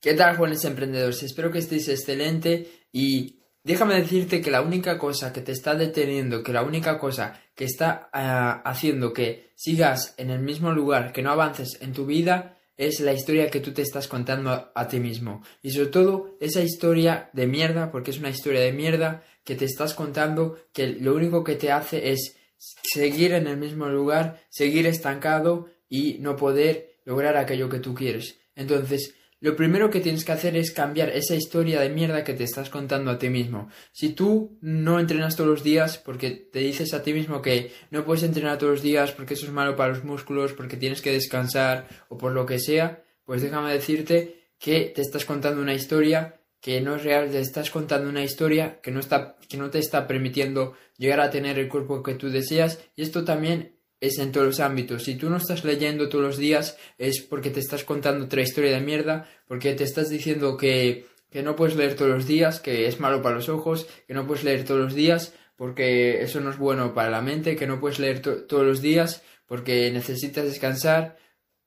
¿Qué tal, jóvenes emprendedores? Espero que estéis excelente y déjame decirte que la única cosa que te está deteniendo, que la única cosa que está ah, haciendo que sigas en el mismo lugar, que no avances en tu vida, es la historia que tú te estás contando a, a, ti mismo. Y sobre todo esa historia de mierda, porque es una historia de mierda que te estás contando que lo único que te hace es seguir en el mismo lugar, seguir estancado y no poder lograr aquello que tú quieres. Entonces, lo primero que tienes que hacer es cambiar esa historia de mierda que te estás contando a ti mismo. Si tú no entrenas todos los días porque te dices a ti mismo que no puedes entrenar todos los días porque eso es malo para los músculos, porque tienes que descansar o por lo que sea, pues déjame decirte que te estás contando una historia que no es real, te estás contando una historia que no, está, que no te está permitiendo llegar a tener el cuerpo que tú deseas y esto también es en todos los ámbitos. Si tú no estás leyendo todos los días es porque te estás contando otra historia de mierda, porque te estás diciendo que, que no puedes leer todos los días, que es malo para los ojos, que no puedes leer todos los días porque eso no es bueno para la mente, que no puedes leer todos los días porque necesitas descansar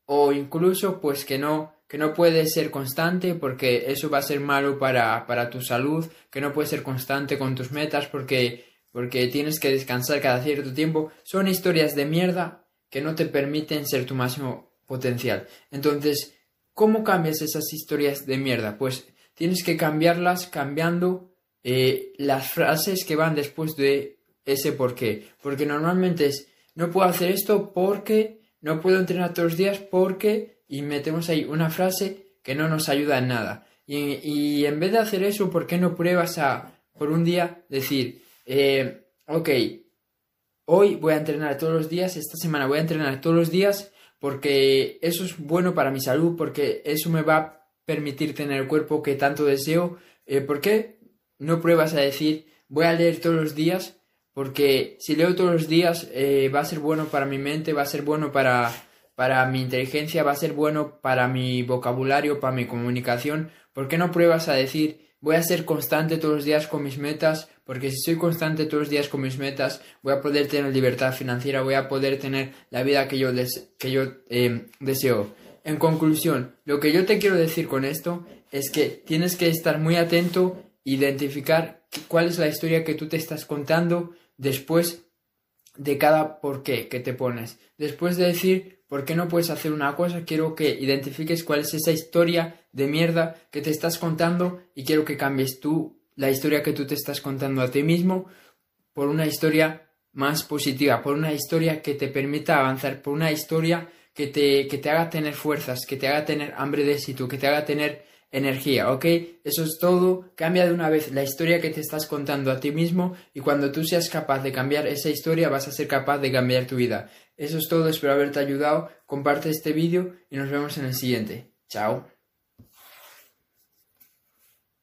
o incluso pues que no que no puedes ser constante porque eso va a ser malo para, para tu salud, que no puedes ser constante con tus metas porque porque tienes que descansar cada cierto tiempo, son historias de mierda que no te permiten ser tu máximo potencial. Entonces, ¿cómo cambias esas historias de mierda? Pues tienes que cambiarlas cambiando eh, las frases que van después de ese por qué. Porque normalmente es, no puedo hacer esto porque, no puedo entrenar todos los días porque, y metemos ahí una frase que no nos ayuda en nada. Y, y en vez de hacer eso, ¿por qué no pruebas a, por un día, decir, eh, ok, hoy voy a entrenar todos los días, esta semana voy a entrenar todos los días porque eso es bueno para mi salud, porque eso me va a permitir tener el cuerpo que tanto deseo. Eh, ¿Por qué no pruebas a decir voy a leer todos los días? Porque si leo todos los días eh, va a ser bueno para mi mente, va a ser bueno para, para mi inteligencia, va a ser bueno para mi vocabulario, para mi comunicación. ¿Por qué no pruebas a decir voy a ser constante todos los días con mis metas, porque si soy constante todos los días con mis metas, voy a poder tener libertad financiera, voy a poder tener la vida que yo, eh, deseo. En conclusión, lo que yo te quiero decir con esto es que tienes que estar muy atento, identificar cuál es la historia que tú te estás contando después de cada por qué que te pones. Después de decir ¿Por qué no puedes hacer una cosa? Quiero que identifiques cuál es esa historia de mierda que te estás contando y quiero que cambies tú la historia que tú te estás contando a ti mismo por una historia más positiva, por una historia que te permita avanzar, por una historia que te, que te haga tener fuerzas, que te haga tener hambre de éxito, que te haga tener energía, ¿ok? Eso es todo. Cambia de una vez la historia que te estás contando a ti mismo y cuando tú seas capaz de cambiar esa historia vas a ser capaz de cambiar tu vida. Eso es todo, espero haberte ayudado. Comparte este vídeo y nos vemos en el siguiente. Chao.